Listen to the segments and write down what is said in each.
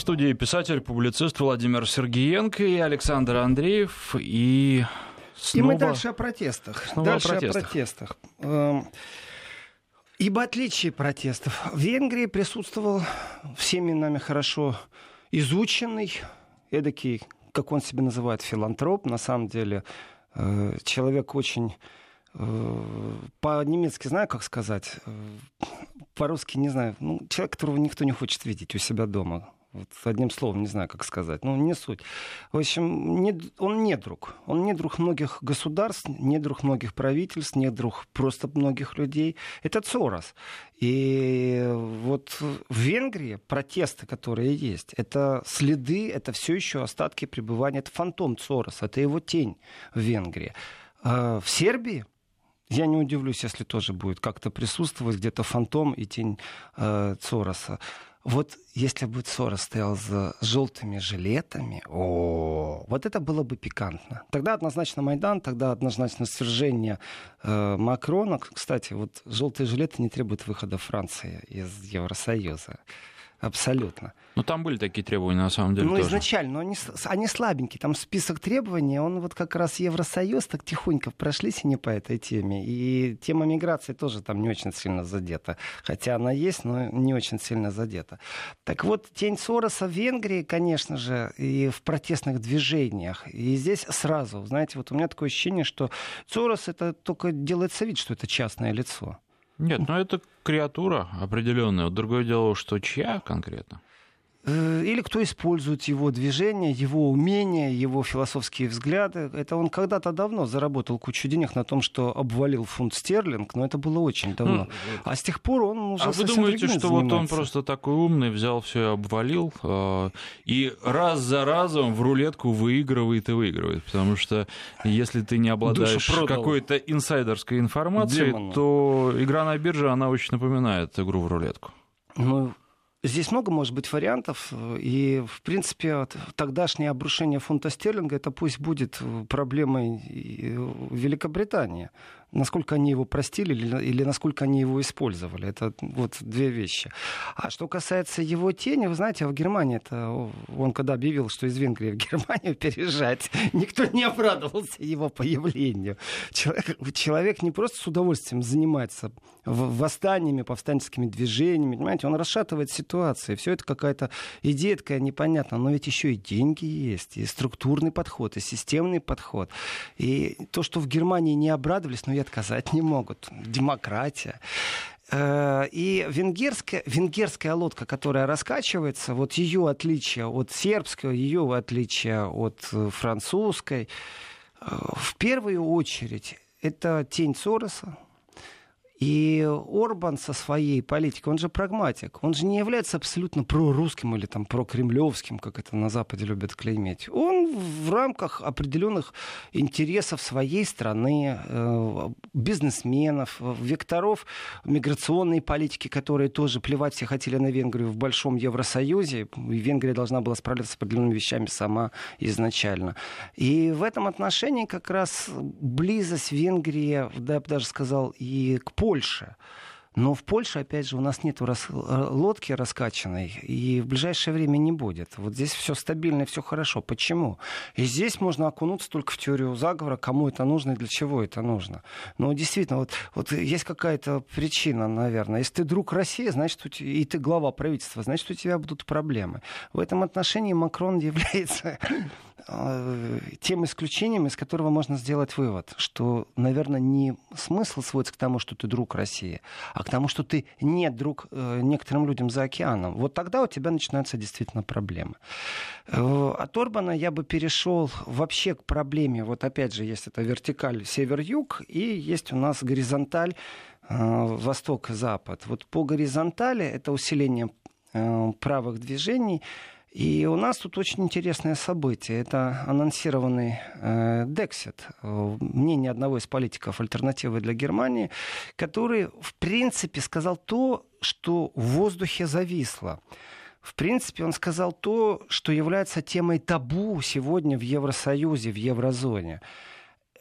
В студии писатель, публицист Владимир Сергеенко и Александр Андреев. И, снова... и мы дальше о протестах. Снова дальше о протестах. О протестах. Эм, ибо отличие протестов. В Венгрии присутствовал всеми нами хорошо изученный, эдакий, как он себя называет, филантроп, на самом деле, э, человек очень э, по-немецки знаю, как сказать, э, по-русски не знаю, ну, человек, которого никто не хочет видеть у себя дома. Вот одним словом, не знаю, как сказать. Ну, не суть. В общем, не, он не друг. Он не друг многих государств, не друг многих правительств, не друг просто многих людей. Это Цорос. И вот в Венгрии протесты, которые есть, это следы, это все еще остатки пребывания. Это фантом Цороса, это его тень в Венгрии. А в Сербии я не удивлюсь, если тоже будет как-то присутствовать где-то фантом и тень э, Цороса. Вот если бы Сорос стоял за желтыми жилетами, о, вот это было бы пикантно. Тогда однозначно Майдан, тогда однозначно свержение э, Макрона. Кстати, вот желтые жилеты не требуют выхода Франции из Евросоюза. Абсолютно. Ну, там были такие требования, на самом деле, Ну, тоже. изначально, но они, они слабенькие. Там список требований, он вот как раз Евросоюз так тихонько прошлись и не по этой теме. И тема миграции тоже там не очень сильно задета. Хотя она есть, но не очень сильно задета. Так вот, тень Сороса в Венгрии, конечно же, и в протестных движениях. И здесь сразу, знаете, вот у меня такое ощущение, что Сорос это только делается вид, что это частное лицо. Нет, ну это креатура определенная. Вот другое дело, что чья конкретно? Э, или кто использует его движение, его умения, его философские взгляды. Это он когда-то давно заработал кучу денег на том, что обвалил фунт стерлинг, но это было очень давно. Ну, а с тех пор он уже А вы думаете, что вот он просто такой умный, взял все и обвалил, э, и раз за разом в рулетку выигрывает и выигрывает? Потому что если ты не обладаешь какой-то инсайдерской информацией, Демону. то игра на бирже, она очень напоминает игру в рулетку. Ну, Здесь много может быть вариантов, и, в принципе, тогдашнее обрушение фунта стерлинга, это пусть будет проблемой Великобритании насколько они его простили или, или насколько они его использовали. Это вот две вещи. А что касается его тени, вы знаете, в Германии, это он когда объявил, что из Венгрии в Германию переезжать, никто не обрадовался его появлению. Человек, человек не просто с удовольствием занимается восстаниями, повстанческими движениями, понимаете, он расшатывает ситуацию. Все это какая-то идея такая непонятная, но ведь еще и деньги есть, и структурный подход, и системный подход. И то, что в Германии не обрадовались, но отказать не могут. Демократия. Э, и венгерская, венгерская лодка, которая раскачивается, вот ее отличие от сербской, ее отличие от э, французской, э, в первую очередь это тень Сороса, и Орбан со своей политикой, он же прагматик, он же не является абсолютно прорусским или там прокремлевским, как это на Западе любят клеймить. Он в рамках определенных интересов своей страны, э, бизнесменов, векторов миграционной политики, которые тоже плевать все хотели на Венгрию в большом Евросоюзе, и Венгрия должна была справляться с определенными вещами сама изначально. И в этом отношении как раз близость Венгрии, да, я бы даже сказал, и к Польше, Польша. Но в Польше, опять же, у нас нет рас... лодки раскачанной, и в ближайшее время не будет. Вот здесь все стабильно, все хорошо. Почему? И здесь можно окунуться только в теорию заговора, кому это нужно и для чего это нужно. Но действительно, вот, вот есть какая-то причина, наверное. Если ты друг России, значит, и ты глава правительства, значит, у тебя будут проблемы. В этом отношении Макрон является э, тем исключением, из которого можно сделать вывод, что, наверное, не смысл сводится к тому, что ты друг России, а к тому, что ты не друг э, некоторым людям за океаном. Вот тогда у тебя начинаются действительно проблемы. Э, от Орбана я бы перешел вообще к проблеме. Вот опять же, есть это вертикаль север-юг, и есть у нас горизонталь э, восток-запад. Вот по горизонтали это усиление правых движений, и у нас тут очень интересное событие. Это анонсированный э, Дексит, э, мнение одного из политиков альтернативы для Германии, который, в принципе, сказал то, что в воздухе зависло. В принципе, он сказал то, что является темой табу сегодня в Евросоюзе, в еврозоне.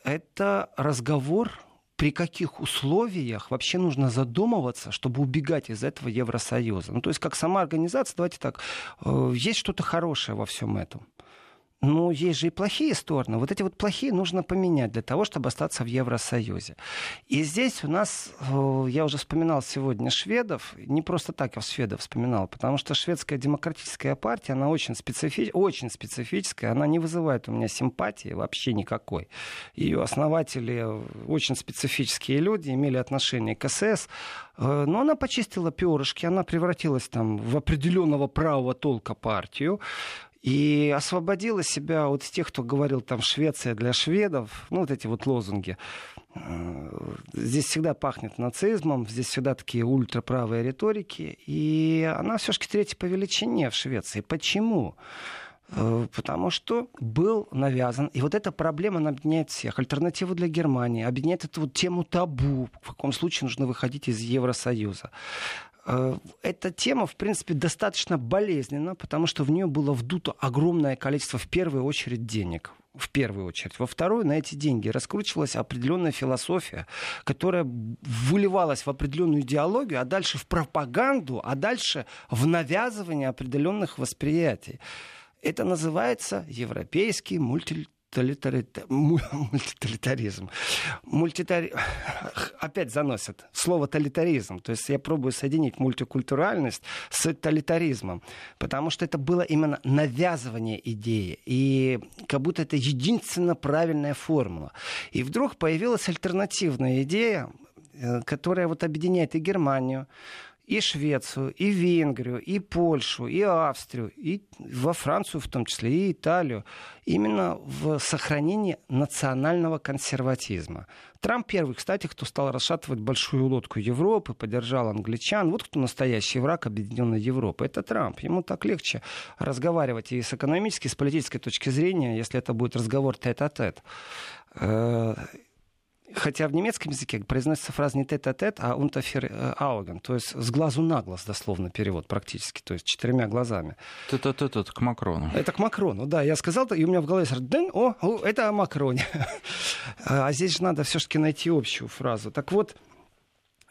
Это разговор при каких условиях вообще нужно задумываться, чтобы убегать из этого Евросоюза. Ну, то есть, как сама организация, давайте так, э, есть что-то хорошее во всем этом. Ну, есть же и плохие стороны. Вот эти вот плохие нужно поменять для того, чтобы остаться в Евросоюзе. И здесь у нас, э, я уже вспоминал сегодня шведов, не просто так я шведов вспоминал, потому что шведская демократическая партия, она очень, специфи... очень специфическая, она не вызывает у меня симпатии вообще никакой. Ее основатели очень специфические люди, имели отношение к СС, э, но она почистила перышки, она превратилась там в определенного правого толка партию, и освободила себя от тех, кто говорил там Швеция для шведов, ну вот эти вот лозунги. Э, здесь всегда пахнет нацизмом, здесь всегда такие ультраправые риторики, и она все-таки третья по величине в Швеции. Почему? Э, потому что был навязан. И вот эта проблема она объединяет всех. Альтернативу для Германии, объединяет эту вот тему табу, в каком случае нужно выходить из Евросоюза. Э, эта тема, в принципе, достаточно болезненна, потому что в нее было вдуто огромное количество, в первую очередь, денег в первую очередь. Во вторую, на эти деньги раскручивалась определенная философия, которая выливалась в определенную идеологию, а дальше в пропаганду, а дальше в навязывание определенных восприятий. Это называется европейский мульти мультиталитаризм. Мультитари... Опять заносят слово талитаризм. То есть я пробую соединить мультикультуральность с талитаризмом. Потому что это было именно навязывание идеи. И как будто это единственно правильная формула. И вдруг появилась альтернативная идея, э, которая вот объединяет и Германию, и Швецию, и Венгрию, и Польшу, и Австрию, и во Францию в том числе, и Италию, именно в сохранении национального консерватизма. Трамп первый, кстати, кто стал расшатывать большую лодку Европы, поддержал англичан. Вот кто настоящий враг Объединенной Европы. Это Трамп. Ему так легче разговаривать и с экономической, и с политической точки зрения, если это будет разговор тет-а-тет. -тет. Хотя в немецком языке произносится фраза не тет-а-тет, а унтафер ауген, то есть с глазу на глаз, дословно перевод практически, то есть четырьмя глазами. Тет-а-тет это к Макрону. Это к Макрону, да. Я сказал, и у меня в голове сразу, о, о, это о Макроне. а здесь же надо все-таки найти общую фразу. Так вот,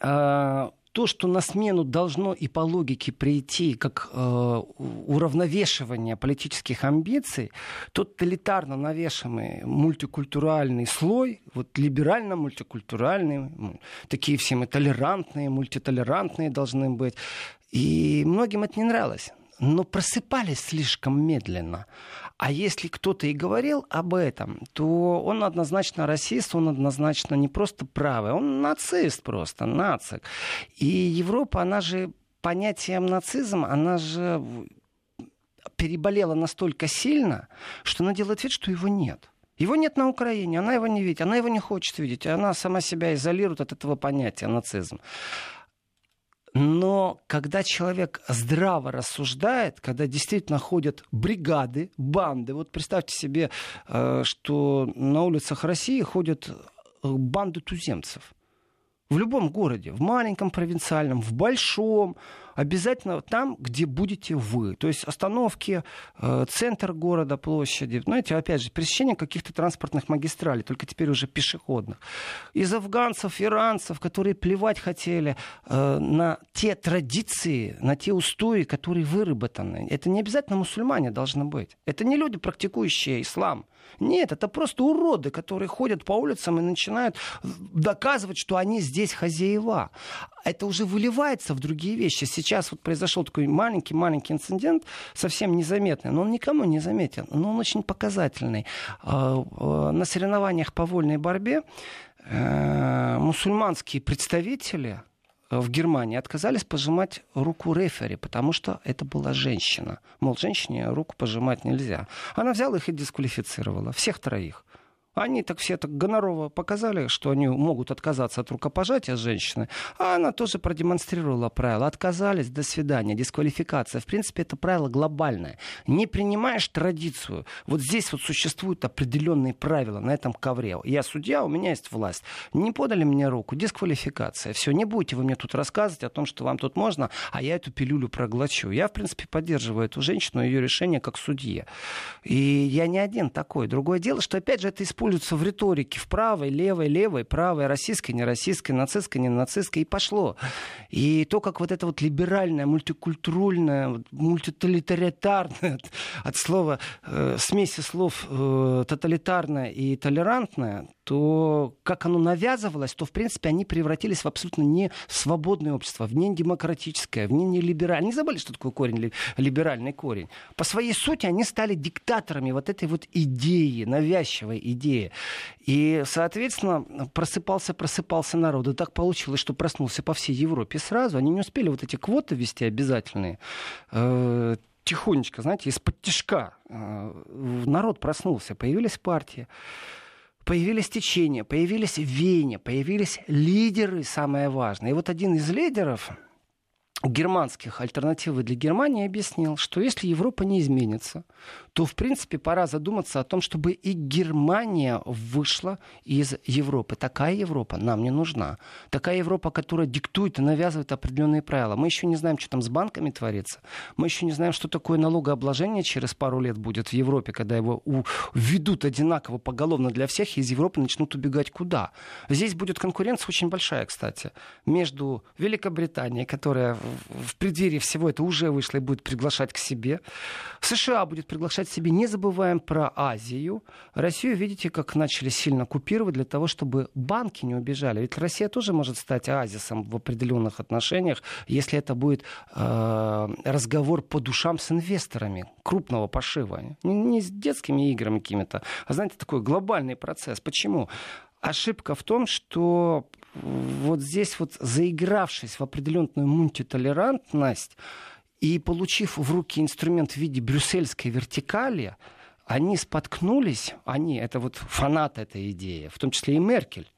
а, то, что на смену должно и по логике прийти как э, уравновешивание политических амбиций, тот тоталитарно навешенный мультикультуральный слой, вот либерально-мультикультуральный, такие все мы толерантные, мультитолерантные должны быть. И многим это не нравилось но просыпались слишком медленно. А если кто-то и говорил об этом, то он однозначно расист, он однозначно не просто правый, он нацист просто, нацик. И Европа, она же понятием нацизм, она же переболела настолько сильно, что она делает вид, что его нет. Его нет на Украине, она его не видит, она его не хочет видеть, она сама себя изолирует от этого понятия нацизм. Но когда человек здраво рассуждает, когда действительно ходят бригады, банды, вот представьте себе, э, что на улицах России ходят э, банды туземцев. В любом городе, в маленьком провинциальном, в большом, обязательно там, где будете вы. То есть остановки, э, центр города, площади. Знаете, опять же, пересечение каких-то транспортных магистралей, только теперь уже пешеходных. Из афганцев, иранцев, которые плевать хотели э, на те традиции, на те устои, которые выработаны. Это не обязательно мусульмане должны быть. Это не люди, практикующие ислам. Нет, это просто уроды, которые ходят по улицам и начинают доказывать, что они здесь хозяева. Это уже выливается в другие вещи. Сейчас вот произошел такой маленький-маленький инцидент, совсем незаметный, но он никому не заметен, но он очень показательный. А, а, на соревнованиях по вольной борьбе э, мусульманские представители в Германии отказались пожимать руку рефери, потому что это была женщина. Мол, женщине руку пожимать нельзя. Она взяла их и дисквалифицировала. Всех троих. Они так все так гонорово показали, что они могут отказаться от рукопожатия с женщиной, а она тоже продемонстрировала правила. Отказались, до свидания, дисквалификация. В принципе, это правило глобальное. Не принимаешь традицию. Вот здесь вот существуют определенные правила на этом ковре. Я судья, у меня есть власть. Не подали мне руку, дисквалификация. Все, не будете вы мне тут рассказывать о том, что вам тут можно, а я эту пилюлю проглочу. Я, в принципе, поддерживаю эту женщину, ее решение как судья. И я не один такой. Другое дело, что, опять же, это используется используются в риторике, в правой, левой, левой, правой, российской, не российской, нацистской, не нацистской, и пошло. И то, как вот это вот либеральное, мультикультуральное, мультитоталитарное, от, слова, э, смеси слов э, тоталитарное и толерантное, то как оно навязывалось, то, в принципе, они превратились в абсолютно не свободное общество, в не демократическое, в не нелиберальное. Не забыли, что такое корень, либеральный корень. По своей сути они стали диктаторами вот этой вот идеи, навязчивой идеи. И, соответственно, просыпался, просыпался народ. И так получилось, что проснулся по всей Европе сразу. Они не успели вот эти квоты ввести обязательные э, тихонечко, знаете, из-под тяжка э, народ проснулся, появились партии появились течения, появились веяния, появились лидеры, самое важное. И вот один из лидеров, германских альтернативы для Германии объяснил, что если Европа не изменится, то, в принципе, пора задуматься о том, чтобы и Германия вышла из Европы. Такая Европа нам не нужна. Такая Европа, которая диктует и навязывает определенные правила. Мы еще не знаем, что там с банками творится. Мы еще не знаем, что такое налогообложение через пару лет будет в Европе, когда его введут одинаково поголовно для всех, и из Европы начнут убегать куда. Здесь будет конкуренция очень большая, кстати, между Великобританией, которая в преддверии всего это уже вышла и будет приглашать к себе, США будет приглашать к себе. Не забываем про Азию. Россию, видите, как начали сильно купировать для того, чтобы банки не убежали. Ведь Россия тоже может стать оазисом в определенных отношениях, если это будет э, разговор по душам с инвесторами крупного пошива. Не, не с детскими играми какими-то, а, знаете, такой глобальный процесс. Почему? Ошибка в том, что вот здесь вот заигравшись в определенную мультитолерантность, и получив в руки инструмент в виде брюссельской вертикали, они споткнулись, они, это вот фанаты этой идеи, в том числе и Меркель,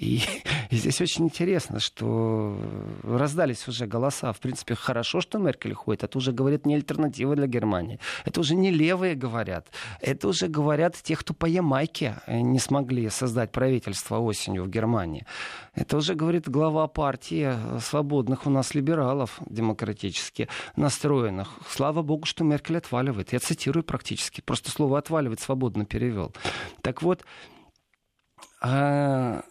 и, и здесь очень интересно, что раздались уже голоса. В принципе, хорошо, что Меркель ходит. Это уже говорит не альтернатива для Германии. Это уже не левые говорят. Это уже говорят те, кто по Ямайке не смогли создать правительство осенью в Германии. Это уже говорит глава партии свободных у нас либералов демократически настроенных. Слава богу, что Меркель отваливает. Я цитирую практически. Просто слово «отваливать» свободно перевел. Так вот, а,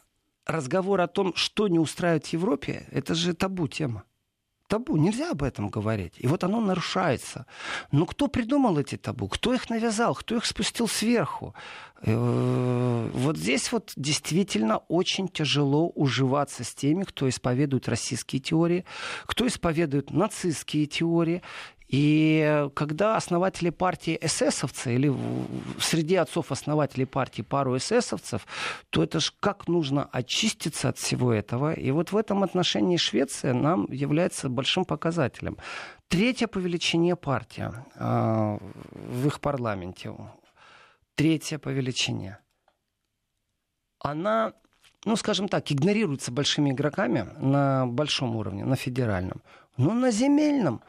разговор о том, что не устраивает в Европе, это же табу тема. Табу, нельзя об этом говорить. И вот оно нарушается. Но кто придумал эти табу? Кто их навязал? Кто их спустил сверху? Э, вот здесь вот действительно очень тяжело уживаться с теми, кто исповедует российские теории, кто исповедует нацистские теории. И когда основатели партии эсэсовцы, или среди отцов-основателей партии пару эсэсовцев, то это же как нужно очиститься от всего этого. И вот в этом отношении Швеция нам является большим показателем. Третья по величине партия э, в их парламенте. Третья по величине. Она ну, скажем так, игнорируется большими игроками на большом уровне, на федеральном. Но на земельном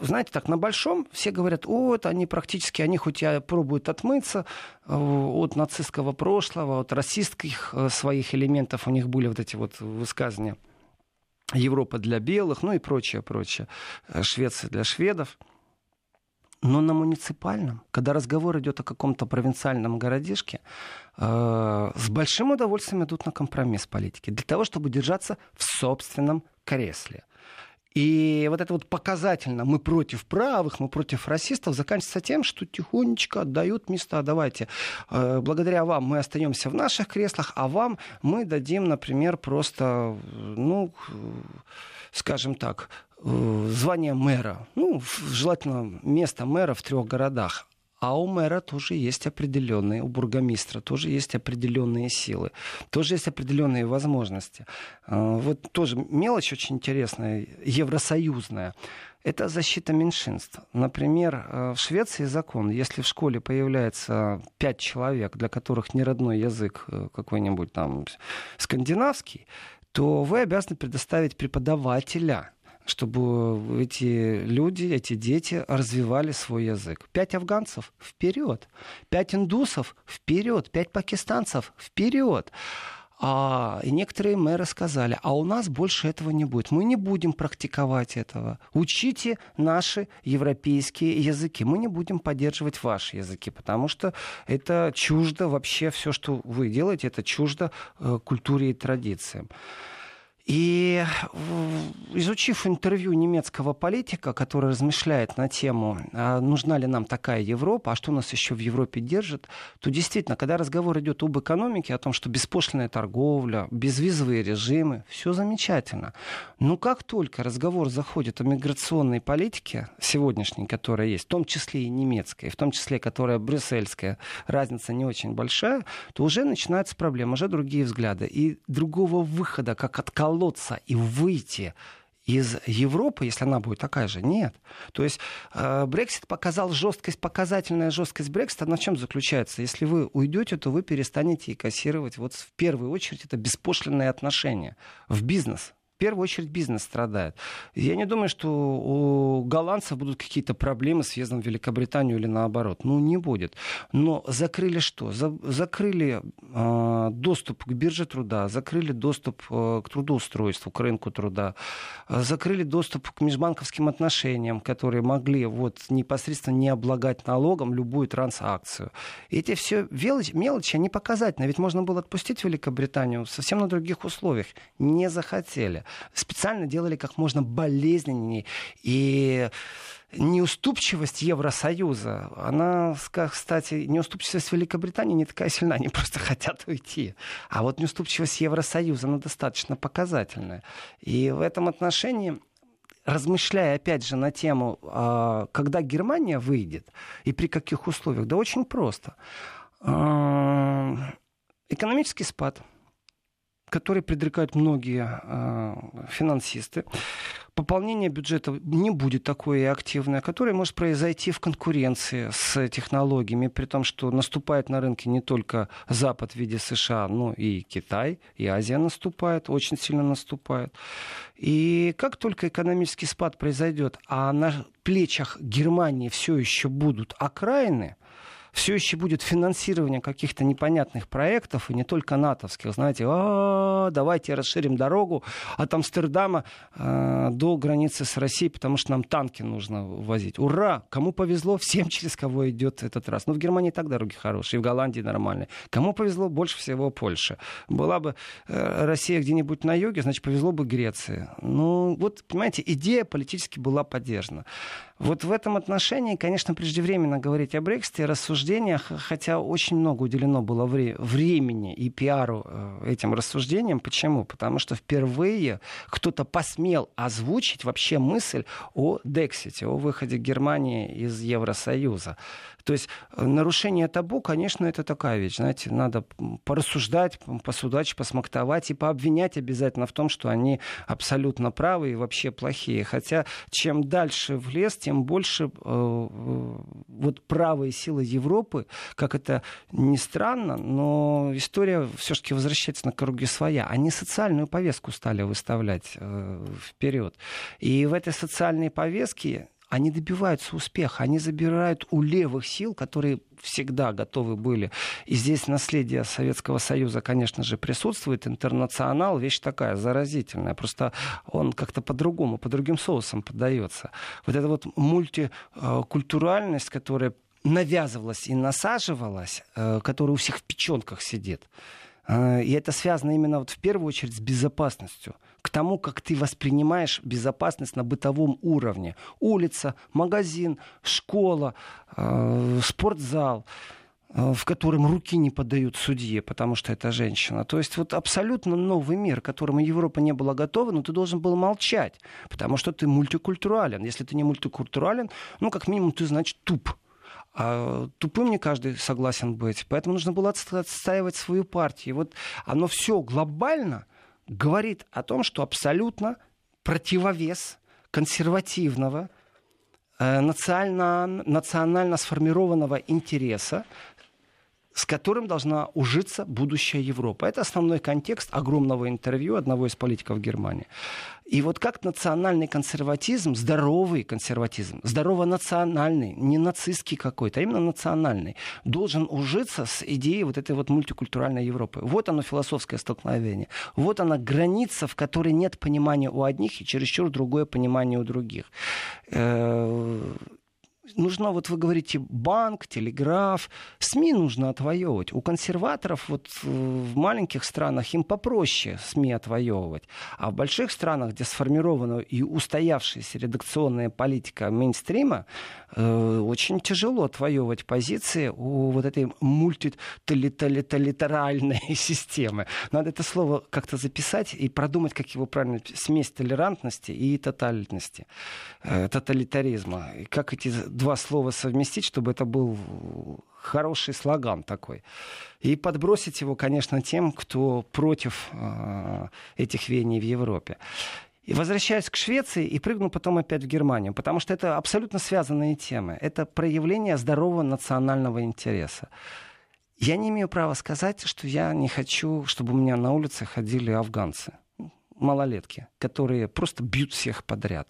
знаете, так на большом все говорят, о, это они практически, они хоть и пробуют отмыться от нацистского прошлого, от расистских э, своих элементов, у них были вот эти вот высказывания. Европа для белых, ну и прочее, прочее. Э, Швеция для шведов. Но на муниципальном, когда разговор идет о каком-то провинциальном городишке, э, с большим удовольствием идут на компромисс политики для того, чтобы держаться в собственном кресле. И вот это вот показательно, мы против правых, мы против расистов, заканчивается тем, что тихонечко отдают места. Давайте, э, благодаря вам мы остаемся в наших креслах, а вам мы дадим, например, просто, ну, скажем так, э, звание мэра. Ну, желательно место мэра в трех городах. А у мэра тоже есть определенные, у бургомистра тоже есть определенные силы, тоже есть определенные возможности. А, вот тоже мелочь очень интересная, евросоюзная. Это защита меньшинств. Например, э, в Швеции закон, если в школе появляется пять человек, для которых не родной язык э, какой-нибудь там скандинавский, то вы обязаны предоставить преподавателя – чтобы эти люди, эти дети развивали свой язык. Пять афганцев вперед, пять индусов вперед, пять пакистанцев вперед. А, и некоторые мэры сказали, а у нас больше этого не будет. Мы не будем практиковать этого. Учите наши европейские языки. Мы не будем поддерживать ваши языки, потому что это чуждо вообще все, что вы делаете, это чуждо э, культуре и традициям. И изучив интервью немецкого политика, который размышляет на тему, а нужна ли нам такая Европа, а что нас еще в Европе держит, то действительно, когда разговор идет об экономике, о том, что беспошлинная торговля, безвизовые режимы, все замечательно. Но как только разговор заходит о миграционной политике сегодняшней, которая есть, в том числе и немецкая, в том числе, которая брюссельская, разница не очень большая, то уже начинаются проблемы, уже другие взгляды. И другого выхода, как отколоться отколоться и выйти из Европы, если она будет такая же, нет. То есть э, Брексит показал жесткость, показательная жесткость Брексита, на чем заключается? Если вы уйдете, то вы перестанете и кассировать. Вот в первую очередь это беспошлинные отношения в бизнес первую очередь бизнес страдает. Я не думаю, что у голландцев будут какие-то проблемы с въездом в Великобританию или наоборот. Ну, не будет. Но закрыли что? За, закрыли э, доступ к бирже труда, закрыли доступ э, к трудоустройству, к рынку труда, э, закрыли доступ к межбанковским отношениям, которые могли вот непосредственно не облагать налогом любую транзакцию. Эти все мелочи, мелочи, они показательны. Ведь можно было отпустить Великобританию совсем на других условиях. Не захотели специально делали как можно болезненнее. И неуступчивость Евросоюза, она, кстати, неуступчивость Великобритании не такая сильна, они просто хотят уйти. А вот неуступчивость Евросоюза, она достаточно показательная. И в этом отношении размышляя опять же на тему, а, когда Германия выйдет и при каких условиях, да очень просто. Экономический спад – который предрекают многие э, финансисты. Пополнение бюджета не будет такое активное, которое может произойти в конкуренции с технологиями, при том, что наступает на рынке не только Запад в виде США, но и Китай, и Азия наступает, очень сильно наступает. И как только экономический спад произойдет, а на плечах Германии все еще будут окраины, все еще будет финансирование каких-то непонятных проектов, и не только натовских, знаете, а, давайте расширим дорогу от Амстердама э, до границы с Россией, потому что нам танки нужно возить. Ура! Кому повезло, всем через кого идет этот раз. Ну, в Германии так дороги хорошие, в Голландии нормальные. Кому повезло, больше всего Польша. Была бы э, Россия где-нибудь на юге, значит, повезло бы Греции. Ну, вот, понимаете, идея политически была поддержана. Вот в этом отношении, конечно, преждевременно говорить о Брексите, рассуждениях, хотя очень много уделено было вре- времени и пиару э, этим рассуждениям. Почему? Потому что впервые кто-то посмел озвучить вообще мысль о Дексите, о выходе Германии из Евросоюза. То есть э, нарушение табу, конечно, это такая вещь. Знаете, надо порассуждать, посудачить, посмактовать и пообвинять обязательно в том, что они абсолютно правы и вообще плохие. Хотя чем дальше в лес, тем больше э, вот правые силы Европы, как это ни странно, но история все-таки возвращается на круги своя. Они социальную повестку стали выставлять э, вперед. И в этой социальной повестке они добиваются успеха, они забирают у левых сил, которые всегда готовы были. И здесь наследие Советского Союза, конечно же, присутствует. Интернационал вещь такая заразительная. Просто он как-то по-другому, по другим соусам поддается. Вот эта вот мультикультуральность, которая навязывалась и насаживалась, э, которая у всех в печенках сидит. Э, и это связано именно вот в первую очередь с безопасностью к тому, как ты воспринимаешь безопасность на бытовом уровне. Улица, магазин, школа, э, спортзал э, в котором руки не подают судье, потому что это женщина. То есть вот абсолютно новый мир, к которому Европа не была готова, но ты должен был молчать, потому что ты мультикультурален. Если ты не мультикультурален, ну, как минимум, ты, значит, туп. А тупым не каждый согласен быть. Поэтому нужно было отстаивать свою партию. И вот оно все глобально говорит о том, что абсолютно противовес консервативного, э, национально, национально сформированного интереса с которым должна ужиться будущая Европа. Это основной контекст огромного интервью одного из политиков Германии. И вот как национальный консерватизм, здоровый консерватизм, здорово-национальный, не нацистский какой-то, а именно национальный, должен ужиться с идеей вот этой вот мультикультуральной Европы. Вот оно философское столкновение. Вот она граница, в которой нет понимания у одних и чересчур другое понимание у других э, нужно, вот вы говорите, банк, телеграф, СМИ нужно отвоевывать. У консерваторов вот э, в маленьких странах им попроще СМИ отвоевывать. А в больших странах, где сформирована и устоявшаяся редакционная политика мейнстрима, э, очень тяжело отвоевывать позиции у вот этой мультитолитаральной системы. Надо это слово как-то записать и продумать, как его правильно, смесь толерантности и тотальности, э, тоталитаризма. И как эти два слова совместить, чтобы это был хороший слоган такой. И подбросить его, конечно, тем, кто против э, этих веяний в Европе. И возвращаюсь к Швеции и прыгну потом опять в Германию, потому что это абсолютно связанные темы. Это проявление здорового национального интереса. Я не имею права сказать, что я не хочу, чтобы у меня на улице ходили афганцы, малолетки, которые просто бьют всех подряд.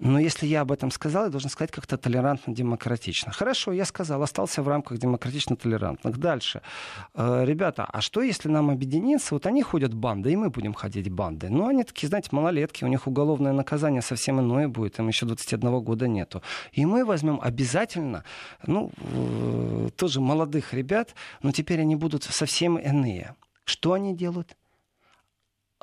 Но если я об этом сказал, я должен сказать как-то толерантно-демократично. Хорошо, я сказал, остался в рамках демократично-толерантных. Дальше. Э, ребята, а что если нам объединиться? Вот они ходят банды, и мы будем ходить банды. Ну, они такие, знаете, малолетки, у них уголовное наказание совсем иное будет, им еще 21 года нету. И мы возьмем обязательно, ну, э, тоже молодых ребят, но теперь они будут совсем иные. Что они делают?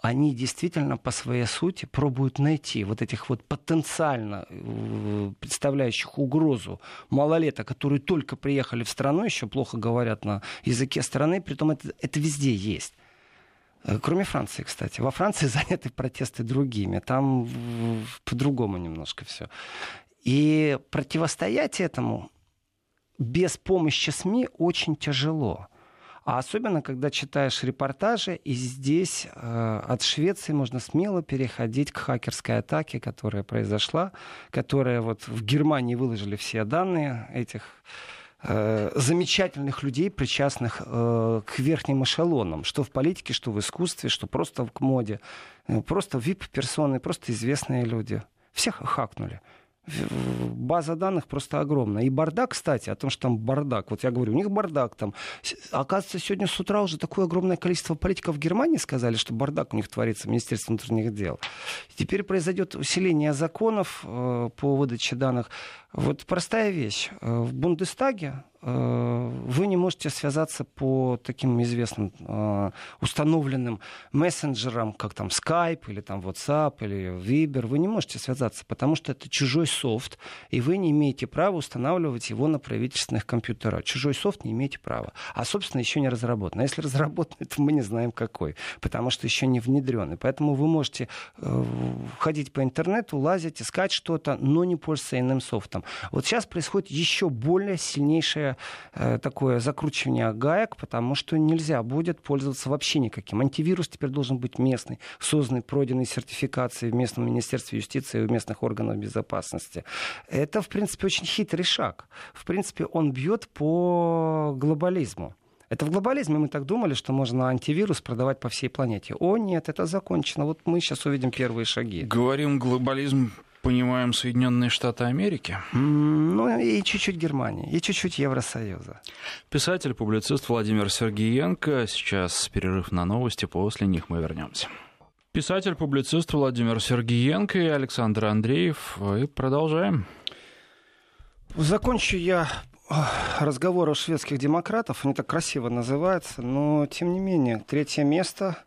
Они действительно по своей сути пробуют найти вот этих вот потенциально э, представляющих угрозу малолеток, которые только приехали в страну, еще плохо говорят на языке страны, при том это, это везде есть. Э, кроме Франции, кстати. Во Франции заняты протесты другими. Там по-другому немножко все. И противостоять этому без помощи СМИ очень тяжело. А особенно, когда читаешь репортажи, и здесь э, от Швеции можно смело переходить к хакерской атаке, которая произошла, которая вот в Германии выложили все данные этих э, замечательных людей, причастных э, к верхним эшелонам, что в политике, что в искусстве, что просто к моде. Э, просто вип-персоны, просто известные люди. Всех хакнули база данных просто огромная. И бардак, кстати, о том, что там бардак. Вот я говорю, у них бардак там. Оказывается, сегодня с утра уже такое огромное количество политиков в Германии сказали, что бардак у них творится в Министерстве внутренних дел. Теперь произойдет усиление законов э, по выдаче данных. Вот простая вещь. Э, в Бундестаге Э, вы не можете связаться по таким известным э, установленным мессенджерам, как там Skype или там WhatsApp или Viber. Вы не можете связаться, потому что это чужой софт, и вы не имеете права устанавливать его на правительственных компьютерах. Чужой софт не имеете права. А, собственно, еще не разработан. А если разработан, то мы не знаем какой, потому что еще не внедрен. И поэтому вы можете ходить по интернету, лазить, искать что-то, но не пользоваться иным софтом. Вот сейчас происходит еще более сильнейшая э, такое закручивание гаек, потому что нельзя будет пользоваться вообще никаким. Антивирус теперь должен быть местный, созданный, пройденный сертификации в местном Министерстве юстиции и в местных органах безопасности. Это, в принципе, очень хитрый шаг. В принципе, он бьет по глобализму. Это в глобализме мы так думали, что можно антивирус продавать по всей планете. О, нет, это закончено. Вот мы сейчас увидим первые шаги. Говорим глобализм понимаем Соединенные Штаты Америки? Ну, и чуть-чуть Германии, и чуть-чуть Евросоюза. Писатель, публицист Владимир Сергеенко. Сейчас перерыв на новости, после них мы вернемся. Писатель, публицист Владимир Сергеенко и Александр Андреев. И продолжаем. Закончу я разговор о шведских демократов. Они так красиво называются, но тем не менее, третье место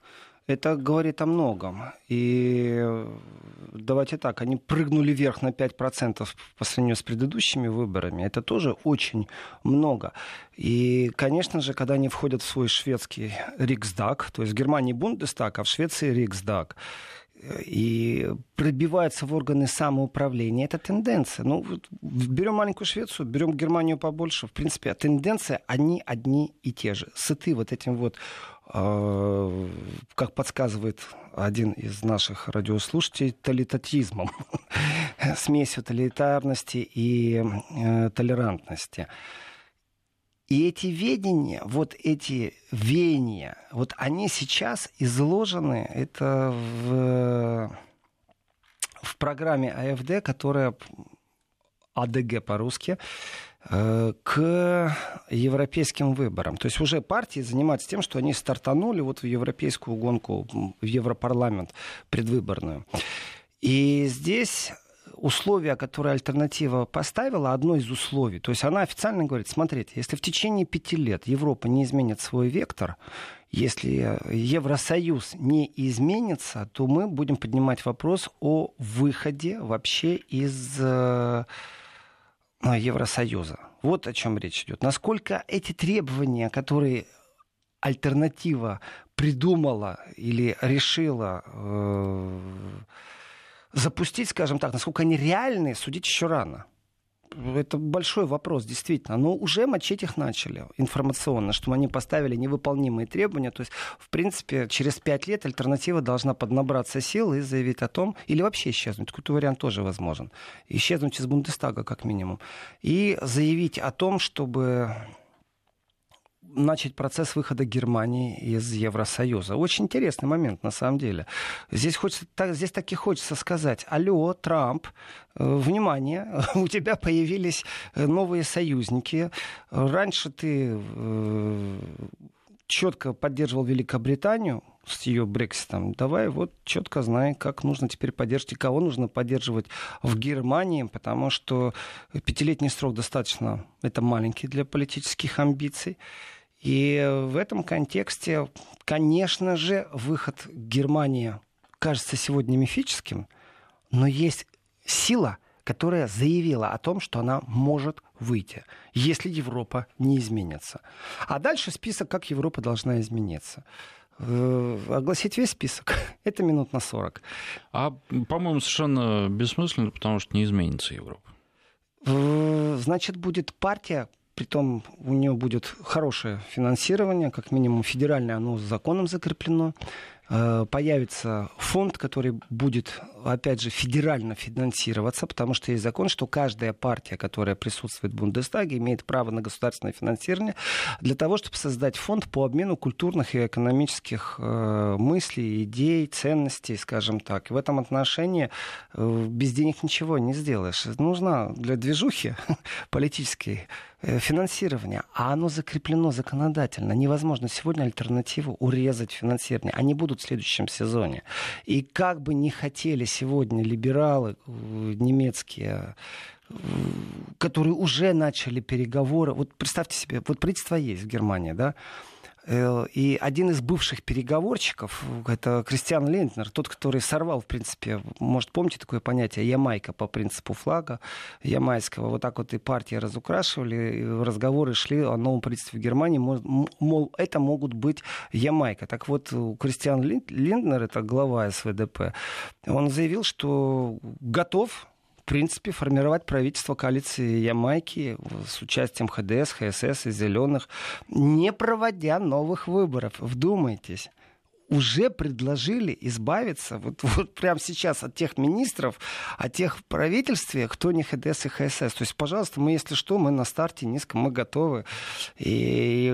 это говорит о многом. И давайте так, они прыгнули вверх на 5% по сравнению с предыдущими выборами. Это тоже очень много. И, конечно же, когда они входят в свой шведский Риксдаг, то есть в Германии Бундестаг, а в Швеции Риксдаг, и пробиваются в органы самоуправления. Это тенденция. Ну, берем маленькую Швецию, берем Германию побольше. В принципе, тенденция, они одни и те же. Сыты вот этим вот как подсказывает один из наших радиослушателей, толитатизмом, смесью тоталитарности и э, толерантности. И эти ведения, вот эти веяния, вот они сейчас изложены, это в, в программе АФД, которая АДГ по-русски, к европейским выборам. То есть уже партии занимаются тем, что они стартанули вот в европейскую гонку, в Европарламент предвыборную. И здесь условия, которые альтернатива поставила, одно из условий. То есть она официально говорит, смотрите, если в течение пяти лет Европа не изменит свой вектор, если Евросоюз не изменится, то мы будем поднимать вопрос о выходе вообще из э, Евросоюза. Вот о чем речь идет. Насколько эти требования, которые альтернатива придумала или решила э, запустить, скажем так, насколько они реальны, судить еще рано. Это большой вопрос, действительно. Но уже мочить их начали информационно, что они поставили невыполнимые требования. То есть, в принципе, через пять лет альтернатива должна поднабраться сил и заявить о том, или вообще исчезнуть. Какой-то вариант тоже возможен. Исчезнуть из Бундестага, как минимум. И заявить о том, чтобы начать процесс выхода Германии из Евросоюза. Очень интересный момент, на самом деле. Здесь, хочется, так, здесь таки хочется сказать, алло, Трамп, э, внимание, у тебя появились э, новые союзники. Раньше ты э, четко поддерживал Великобританию, с ее Брекситом. Давай вот четко знай, как нужно теперь поддерживать и кого нужно поддерживать в Германии, потому что пятилетний срок достаточно, это маленький для политических амбиций. И в этом контексте, конечно же, выход Германии кажется сегодня мифическим, но есть сила, которая заявила о том, что она может выйти, если Европа не изменится. А дальше список, как Европа должна измениться э, огласить весь список, это минут на 40. А, по-моему, совершенно бессмысленно, потому что не изменится Европа. Э, значит, будет партия, Притом у нее будет хорошее финансирование, как минимум федеральное, оно законом закреплено. Э, появится фонд, который будет, опять же, федерально финансироваться, потому что есть закон, что каждая партия, которая присутствует в Бундестаге, имеет право на государственное финансирование для того, чтобы создать фонд по обмену культурных и экономических э, мыслей, идей, ценностей, скажем так. В этом отношении э, без денег ничего не сделаешь. Нужно для движухи политической финансирование, а оно закреплено законодательно. Невозможно сегодня альтернативу урезать финансирование. Они будут в следующем сезоне. И как бы не хотели сегодня либералы э, немецкие э, которые уже начали переговоры. Вот представьте себе, вот правительство есть в Германии, да, и один из бывших переговорщиков, это Кристиан Лентнер, тот, который сорвал, в принципе, может, помните такое понятие, Ямайка по принципу флага ямайского. Вот так вот и партии разукрашивали, и разговоры шли о новом правительстве в Германии, мол, это могут быть Ямайка. Так вот, Кристиан Линднер, это глава СВДП, он заявил, что готов в принципе, формировать правительство коалиции Ямайки с участием ХДС, ХСС и Зеленых, не проводя новых выборов. Вдумайтесь уже предложили избавиться вот, вот прямо сейчас от тех министров, от тех в правительстве, кто не ХДС и ХСС. То есть, пожалуйста, мы, если что, мы на старте низко, мы готовы. И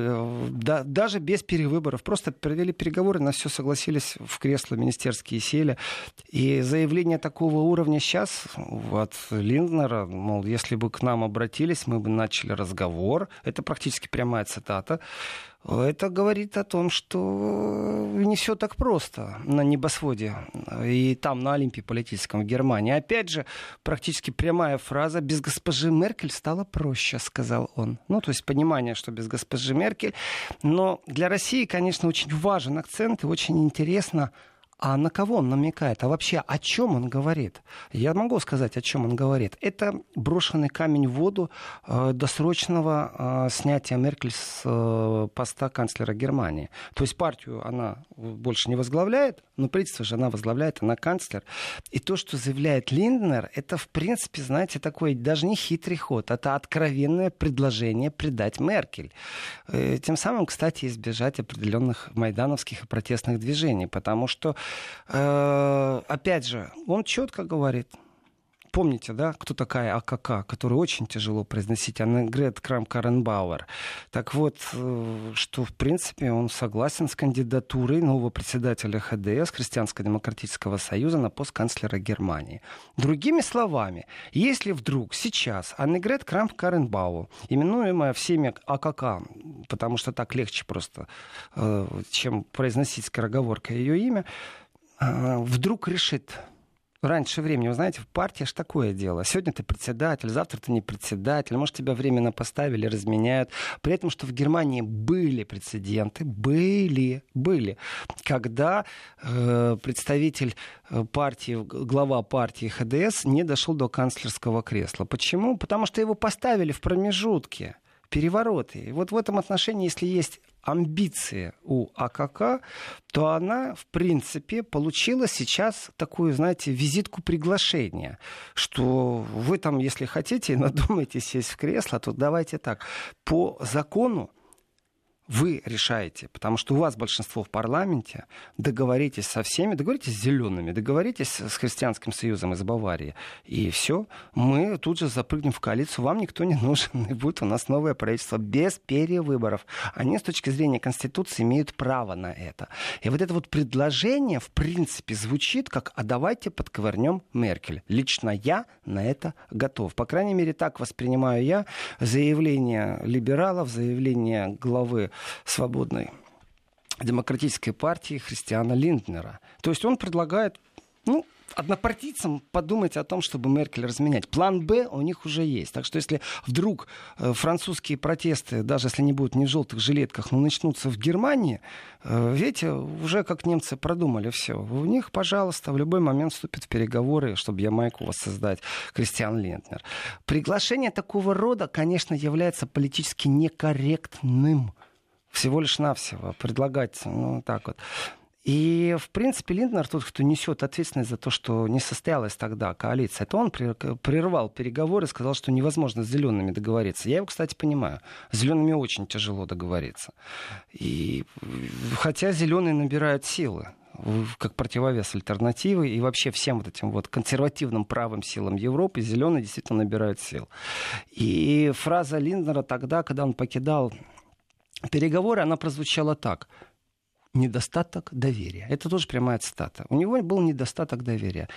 да, даже без перевыборов. Просто провели переговоры, на все согласились, в кресло министерские сели. И заявление такого уровня сейчас от Линднера, мол, если бы к нам обратились, мы бы начали разговор. Это практически прямая цитата это говорит о том, что не все так просто на небосводе и там, на Олимпе политическом в Германии. Опять же, практически прямая фраза «без госпожи Меркель стало проще», сказал он. Ну, то есть понимание, что без госпожи Меркель. Но для России, конечно, очень важен акцент и очень интересно, а на кого он намекает? А вообще о чем он говорит? Я могу сказать, о чем он говорит. Это брошенный камень в воду э, досрочного э, снятия Меркель с э, поста канцлера Германии. То есть партию она больше не возглавляет, но правительство же она возглавляет, она канцлер. И то, что заявляет Линднер, это, в принципе, знаете, такой даже не хитрый ход, это откровенное предложение предать Меркель. Э, тем самым, кстати, избежать определенных майдановских и протестных движений, потому что Э, опять же, он четко говорит, Помните, да, кто такая АКК, которую очень тяжело произносить, Аннегрет Крам Каренбауэр. Так вот, э, что, в принципе, он согласен с кандидатурой нового председателя ХДС, Христианско-демократического союза, на пост канцлера Германии. Другими словами, если вдруг сейчас Аннегрет Крам Каренбауэр, именуемая всеми АКК, потому что так легче просто, э, чем произносить скороговоркой ее имя, э, вдруг решит раньше времени. Вы знаете, в партии аж такое дело. Сегодня ты председатель, завтра ты не председатель. Может, тебя временно поставили, разменяют. При этом, что в Германии были прецеденты, были, были, когда э, представитель э, партии, глава партии ХДС не дошел до канцлерского кресла. Почему? Потому что его поставили в промежутке перевороты. И вот в этом отношении, если есть амбиции у АКК, то она, в принципе, получила сейчас такую, знаете, визитку приглашения, что вы там, если хотите, надумаете сесть в кресло, то давайте так. По закону вы решаете, потому что у вас большинство в парламенте, договоритесь со всеми, договоритесь с зелеными, договоритесь с Христианским союзом из Баварии, и все, мы тут же запрыгнем в коалицию, вам никто не нужен, и будет у нас новое правительство без перевыборов. Они с точки зрения Конституции имеют право на это. И вот это вот предложение, в принципе, звучит как «а давайте подковырнем Меркель». Лично я на это готов. По крайней мере, так воспринимаю я заявление либералов, заявление главы свободной демократической партии Христиана Линднера. То есть он предлагает, ну, однопартийцам подумать о том, чтобы Меркель разменять. План Б у них уже есть. Так что если вдруг э, французские протесты, даже если они будут не в желтых жилетках, но начнутся в Германии, э, видите, уже как немцы продумали все. У них, пожалуйста, в любой момент вступят в переговоры, чтобы Ямайку воссоздать Кристиан Лентнер. Приглашение такого рода, конечно, является политически некорректным всего лишь навсего предлагать, ну, так вот. И, в принципе, Линднер, тот, кто несет ответственность за то, что не состоялась тогда коалиция, это он прервал переговоры и сказал, что невозможно с зелеными договориться. Я его, кстати, понимаю. С зелеными очень тяжело договориться. И, хотя зеленые набирают силы как противовес альтернативы и вообще всем вот этим вот консервативным правым силам Европы зеленые действительно набирают сил. И фраза Линднера тогда, когда он покидал переговоры, она прозвучала так. Недостаток доверия. Это тоже прямая цитата. У него был недостаток доверия.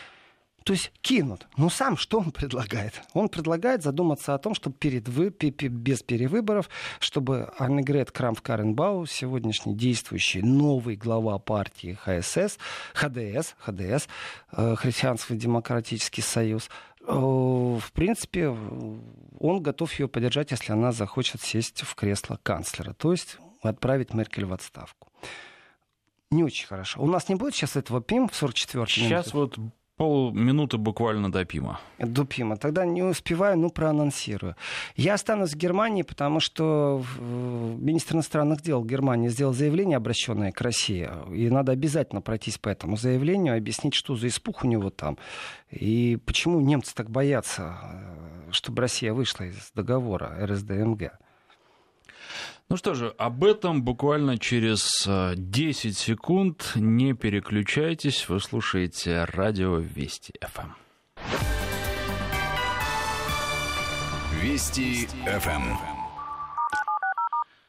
То есть кинут. Но сам что он предлагает? Он предлагает задуматься о том, чтобы перед вы, без перевыборов, чтобы Аннегрет Крамф-Каренбау, сегодняшний действующий новый глава партии ХСС, ХДС, ХДС, э, Христианский демократический союз, в принципе, он готов ее поддержать, если она захочет сесть в кресло канцлера, то есть отправить Меркель в отставку. Не очень хорошо. У нас не будет сейчас этого ПИМ в 44-м? Сейчас вот Полминуты буквально до Пима. До Пима. Тогда не успеваю, ну, проанонсирую. Я останусь в Германии, потому что министр иностранных дел Германии сделал заявление, обращенное к России. И надо обязательно пройтись по этому заявлению, объяснить, что за испух у него там. И почему немцы так боятся, э, чтобы Россия вышла из договора РСДМГ. Ну что же, об этом буквально через 10 э, секунд. Не переключайтесь, вы слушаете радио Вести ФМ. Вести ФМ.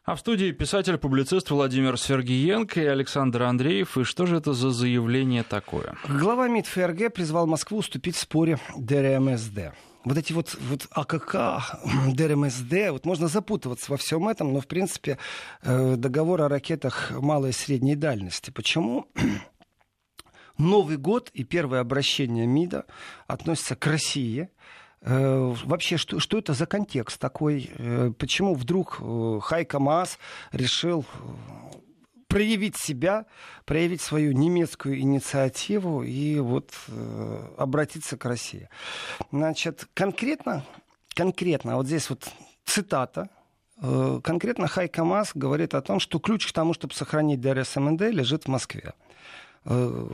А в студии писатель-публицист Владимир Сергиенко и Александр Андреев. И что же это за заявление такое? Глава МИД ФРГ призвал Москву уступить в споре ДРСМД вот эти вот, вот АКК, ДРСМД, вот можно запутываться во всем этом, но, в принципе, э, договор о ракетах малой и средней дальности. Почему? Новый год и первое обращение МИДа относятся к России. Э, вообще, что, что это за контекст такой? Э, почему вдруг Хайка Маас решил проявить себя, проявить свою немецкую инициативу и вот э, обратиться к России. Значит, конкретно, конкретно, вот здесь вот цитата, э, конкретно Хайка Мас говорит о том, что ключ к тому, чтобы сохранить ДРСМНД, лежит в Москве. Э,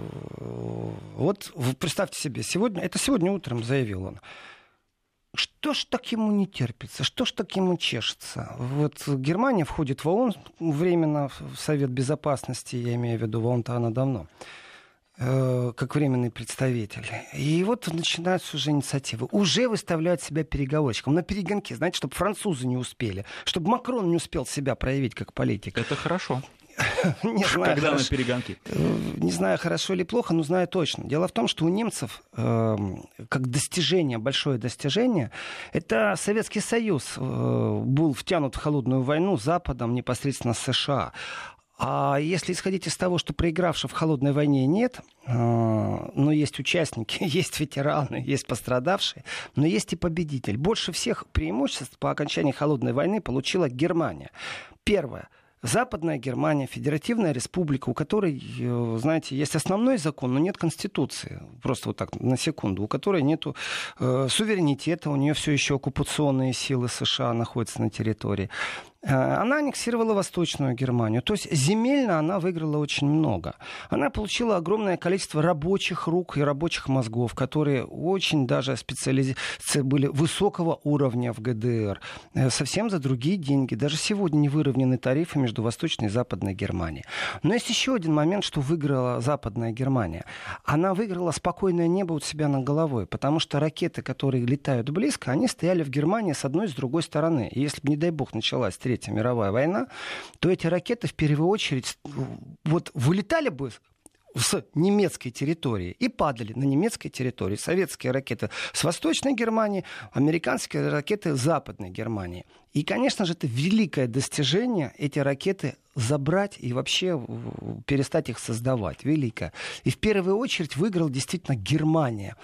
вот представьте себе, сегодня, это сегодня утром заявил он, что ж так ему не терпится? Что ж так ему чешется? Вот Германия входит в ООН временно, в Совет Безопасности, я имею в виду, в ООН-то она давно. Э, как временный представитель. И вот начинаются уже инициативы. Уже выставляют себя переговорщиком. На перегонке, знаете, чтобы французы не успели, чтобы Макрон не успел себя проявить как политик. Это хорошо. не знаю, Когда хорошо, на перегонки? Э, не знаю, хорошо или плохо, но знаю точно. Дело в том, что у немцев, э, как достижение, большое достижение, это Советский Союз э, был втянут в холодную войну с Западом, непосредственно с США. А если исходить из того, что проигравших в холодной войне нет, э, но есть участники, есть ветераны, есть пострадавшие, но есть и победитель. Больше всех преимуществ по окончании холодной войны получила Германия. Первое – Западная Германия, федеративная республика, у которой, э, знаете, есть основной закон, но нет конституции. Просто вот так, на секунду. У которой нет э, суверенитета, у нее все еще оккупационные силы США находятся на территории. Э, она аннексировала Восточную Германию. То есть земельно она выиграла очень много. Она получила огромное количество рабочих рук и рабочих мозгов, которые очень даже специализ... были высокого уровня в ГДР. Э, совсем за другие деньги. Даже сегодня не выровнены тарифы между Восточной и Западной Германией. Но есть еще один момент, что выиграла Западная Германия. Она выиграла спокойное небо у себя над головой, потому что ракеты, которые летают близко, они стояли в Германии с одной и с другой стороны. И если бы, не дай бог, началась Третья мировая война, то эти ракеты в первую очередь вот вылетали бы с немецкой территории и падали на немецкой территории. Советские ракеты с Восточной Германии, американские ракеты с Западной Германии. И, конечно же, это великое достижение эти ракеты забрать и вообще перестать их создавать. Великое. И в первую очередь выиграл действительно Германия.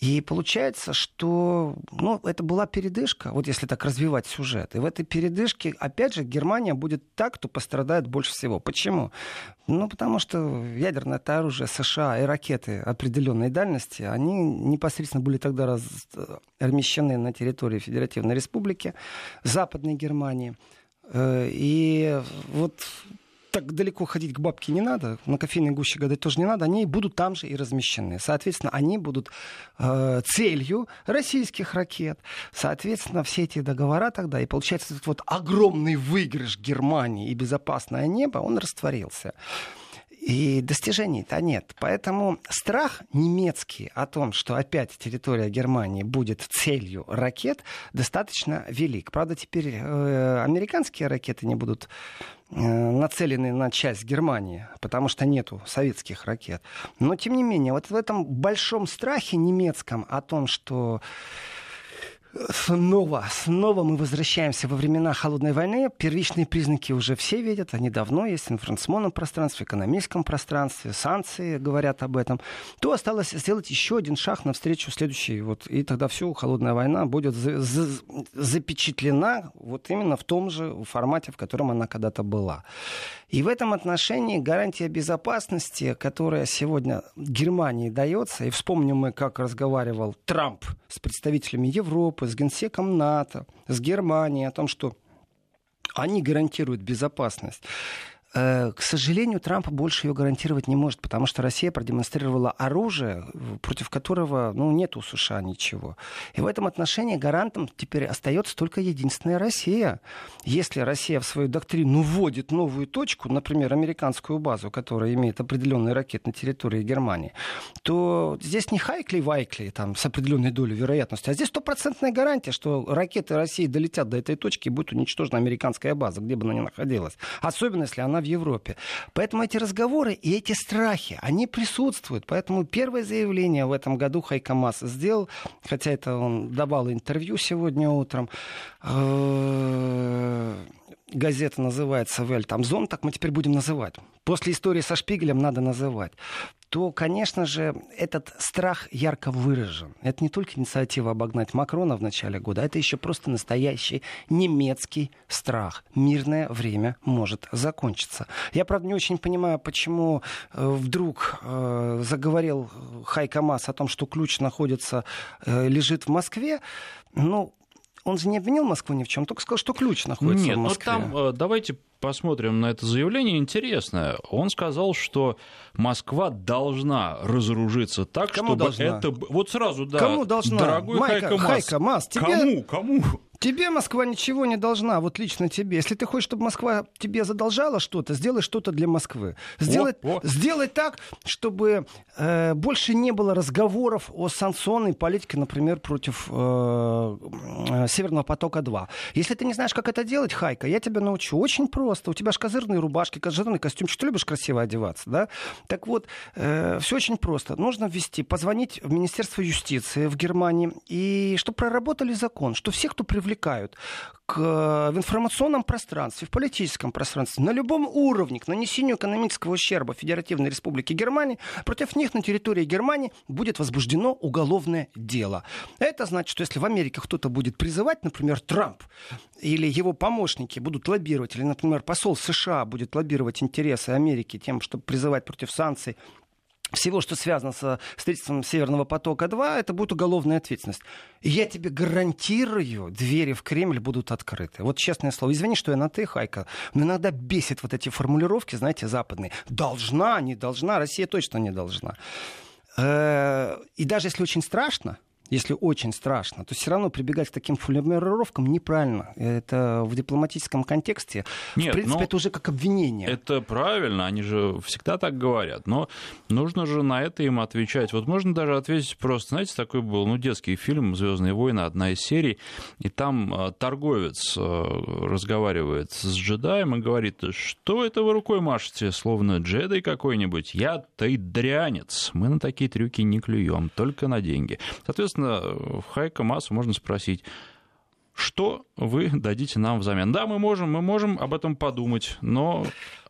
И получается, что ну, это была передышка, вот если так развивать сюжет. И в этой передышке, опять же, Германия будет так, кто пострадает больше всего. Почему? Ну, потому что ядерное это оружие США и ракеты определенной дальности, они непосредственно были тогда раз... размещены на территории Федеративной Республики, Западной Германии. Э, и вот так далеко ходить к бабке не надо, на кофейной гуще гадать тоже не надо, они будут там же и размещены. Соответственно, они будут э, целью российских ракет. Соответственно, все эти договора тогда, и получается этот вот огромный выигрыш Германии и безопасное небо, он растворился. И достижений-то нет. Поэтому страх немецкий о том, что опять территория Германии будет целью ракет, достаточно велик. Правда, теперь э, американские ракеты не будут э, нацелены на часть Германии, потому что нету советских ракет. Но, тем не менее, вот в этом большом страхе немецком о том, что Снова, снова мы возвращаемся во времена холодной войны. Первичные признаки уже все видят, они давно есть в информационном пространстве, экономическом пространстве, санкции говорят об этом. То осталось сделать еще один шаг навстречу следующей. Вот, и тогда все, холодная война будет за, за, запечатлена вот именно в том же формате, в котором она когда-то была. И в этом отношении гарантия безопасности, которая сегодня Германии дается, и вспомним мы, как разговаривал Трамп с представителями Европы, с генсеком НАТО, с Германией о том, что они гарантируют безопасность. Э, к сожалению, Трамп больше ее гарантировать не может, потому что Россия продемонстрировала оружие, против которого ну, нет у США ничего. И в этом отношении гарантом теперь остается только единственная Россия. Если Россия в свою доктрину вводит новую точку, например, американскую базу, которая имеет определенный ракет на территории Германии, то здесь не хайкли-вайкли там, с определенной долей вероятности, а здесь стопроцентная гарантия, что ракеты России долетят до этой точки и будет уничтожена американская база, где бы она ни находилась. Особенно, если она Европе. Поэтому эти разговоры и эти страхи, они присутствуют. Поэтому первое заявление в этом году Хайкамас сделал, хотя это он давал интервью сегодня утром, э, газета называется «Вель», там «Зон», так мы теперь будем называть. После истории со Шпигелем надо называть. То, конечно же, этот страх ярко выражен. Это не только инициатива обогнать Макрона в начале года, это еще просто настоящий немецкий страх. Мирное время может закончиться. Я, правда, не очень понимаю, почему э, вдруг э, заговорил Хайка Мас о том, что ключ находится, э, лежит в Москве. Ну, он же не обвинил Москву ни в чем, только сказал, что ключ находится Нет, в Москве. Нет, ну там давайте посмотрим на это заявление интересное. Он сказал, что Москва должна разоружиться так, Кому чтобы должна? это... Вот сразу, да. Кому должна? Дорогой Майка, Хайка Мас. Хайка Мас, тебе... Кому? Кому? Тебе Москва ничего не должна, вот лично тебе. Если ты хочешь, чтобы Москва тебе задолжала что-то, сделай что-то для Москвы. Сделай, о, о. сделай так, чтобы э, больше не было разговоров о санкционной политике, например, против э, э, Северного потока-2. Если ты не знаешь, как это делать, Хайка, я тебя научу. Очень просто. У тебя же козырные рубашки, козырный костюм. Что ты любишь красиво одеваться, да? Так вот, э, все очень просто. Нужно ввести, позвонить в Министерство юстиции в Германии, и чтобы проработали закон, что все, кто привлекает привлекают к, э, в информационном пространстве, в политическом пространстве, на любом уровне, к нанесению экономического ущерба Федеративной Республике Германии, против них на территории Германии будет возбуждено уголовное дело. Это значит, что если в Америке кто-то будет призывать, например, Трамп, или его помощники будут лоббировать, или, например, посол США будет лоббировать интересы Америки тем, чтобы призывать против санкций всего, что связано со строительством Северного потока-2, это будет уголовная ответственность. И я тебе гарантирую, двери в Кремль будут открыты. Вот честное слово. Извини, что я на ты, Хайка, но иногда бесит вот эти формулировки, знаете, западные. Должна, не должна, Россия точно не должна. Э, и даже если очень страшно, если очень страшно, то все равно прибегать к таким формулировкам неправильно. Это в дипломатическом контексте. Нет, в принципе, это уже как обвинение. Это правильно, они же всегда так говорят. Но нужно же на это им отвечать. Вот можно даже ответить просто. Знаете, такой был ну, детский фильм Звездные войны, одна из серий, и там э, торговец э, разговаривает с джедаем и говорит, что это вы рукой машете, словно джедай какой-нибудь. Я тайдрянец. Мы на такие трюки не клюем, только на деньги. Соответственно, соответственно, Хайка Массу можно спросить, что вы дадите нам взамен? Да, мы можем, мы можем об этом подумать, но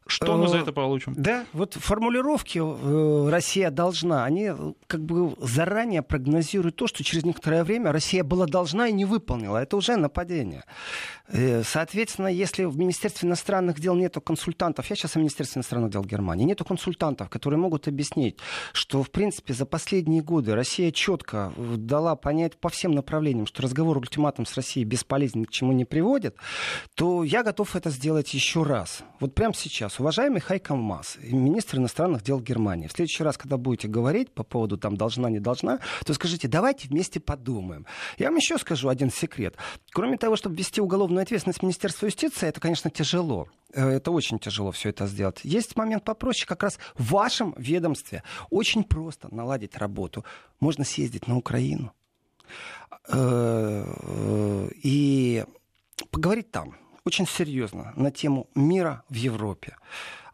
что мы за э, это получим? Да, вот формулировки э, «Россия должна», они э, как бы заранее прогнозируют то, что через некоторое время Россия была должна и не выполнила. Это уже нападение. Соответственно, если в Министерстве иностранных дел нету консультантов, я сейчас о Министерстве иностранных дел Германии, нету консультантов, которые могут объяснить, что, в принципе, за последние годы Россия четко дала понять по всем направлениям, что разговор ультиматум с Россией бесполезен, ни к чему не приводит, то я готов это сделать еще раз. Вот прямо сейчас Уважаемый Хайка Мас, министр иностранных дел Германии, в следующий раз, когда будете говорить по поводу там должна, не должна, то скажите, давайте вместе подумаем. Я вам еще скажу один секрет. Кроме того, чтобы ввести уголовную ответственность Министерства юстиции, это, конечно, тяжело. Э, это очень тяжело все это сделать. Есть момент попроще, как раз в вашем ведомстве. Очень просто наладить работу. Можно съездить на Украину э, э, и поговорить там очень серьезно на тему мира в Европе.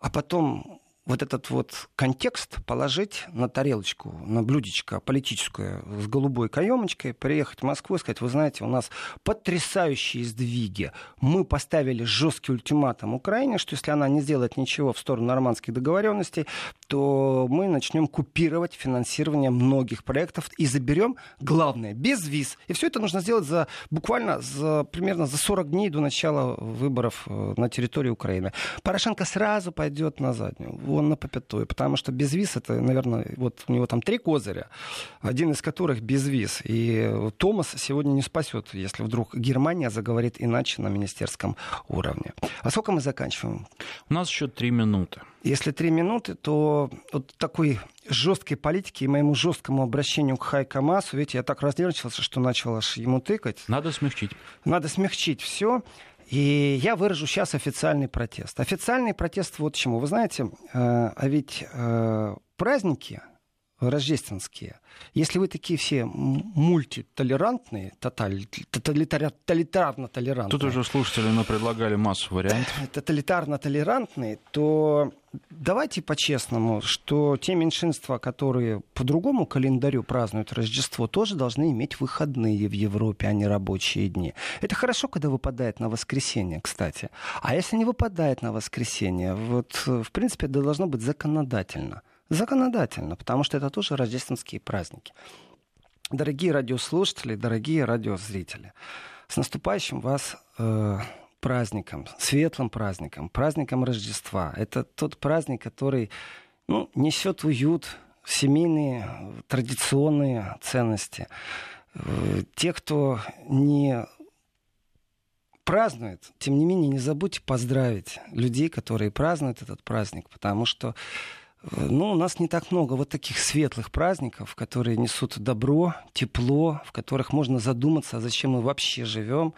А потом вот этот вот контекст положить на тарелочку, на блюдечко политическое с голубой каемочкой, приехать в Москву и сказать, вы знаете, у нас потрясающие сдвиги. Мы поставили жесткий ультиматум Украине, что если она не сделает ничего в сторону нормандских договоренностей, то мы начнем купировать финансирование многих проектов и заберем, главное, без виз. И все это нужно сделать за буквально за, примерно за 40 дней до начала выборов э, на территории Украины. Порошенко сразу пойдет на заднюю он на попятую, потому что без виз это, наверное, вот у него там три козыря, один из которых без виз. И Томас сегодня не спасет, если вдруг Германия заговорит иначе на министерском уровне. А сколько мы заканчиваем? У нас еще три минуты. Если три минуты, то вот такой жесткой политики и моему жесткому обращению к Хайка Масу, видите, я так разнервничался, что начал аж ему тыкать. Надо смягчить. Надо смягчить все. И я выражу сейчас официальный протест. Официальный протест вот чему. Вы знаете, э, а ведь э, праздники рождественские, если вы такие все мультитолерантные, тоталитарно-толерантные... Тут уже слушатели нам предлагали массу вариантов. Тоталитарно-толерантные, то давайте по-честному, что те меньшинства, которые по другому календарю празднуют Рождество, тоже должны иметь выходные в Европе, а не рабочие дни. Это хорошо, когда выпадает на воскресенье, кстати. А если не выпадает на воскресенье, вот, в принципе, это должно быть законодательно. Законодательно, потому что это тоже рождественские праздники. Дорогие радиослушатели, дорогие радиозрители, с наступающим вас э, праздником, светлым праздником, праздником Рождества. Это тот праздник, который ну, несет уют, семейные, традиционные ценности. Э, те, кто не празднует, тем не менее, не забудьте поздравить людей, которые празднуют этот праздник, потому что Ну, у нас не так много вот таких светлых праздников, которые несут добро, тепло, в которых можно задуматься, а зачем мы вообще живем,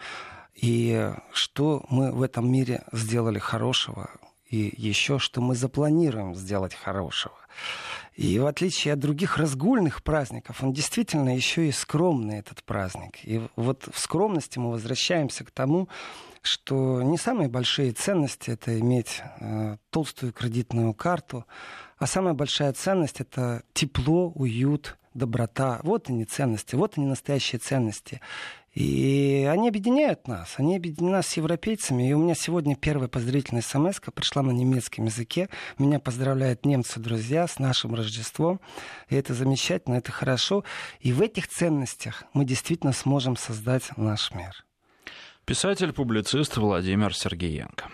и что мы в этом мире сделали хорошего, и еще что мы запланируем сделать хорошего. И в отличие от других разгульных праздников, он действительно еще и скромный, этот праздник. И вот в скромности мы возвращаемся к тому, что не самые большие ценности это иметь э, толстую кредитную карту, а самая большая ценность это тепло, уют, доброта. Вот они ценности, вот они настоящие ценности. И они объединяют нас, они объединяют нас с европейцами. И у меня сегодня первая поздравительная смс пришла на немецком языке. Меня поздравляют немцы-друзья с нашим Рождеством. И это замечательно, это хорошо. И в этих ценностях мы действительно сможем создать наш мир. Писатель-публицист Владимир Сергеенко.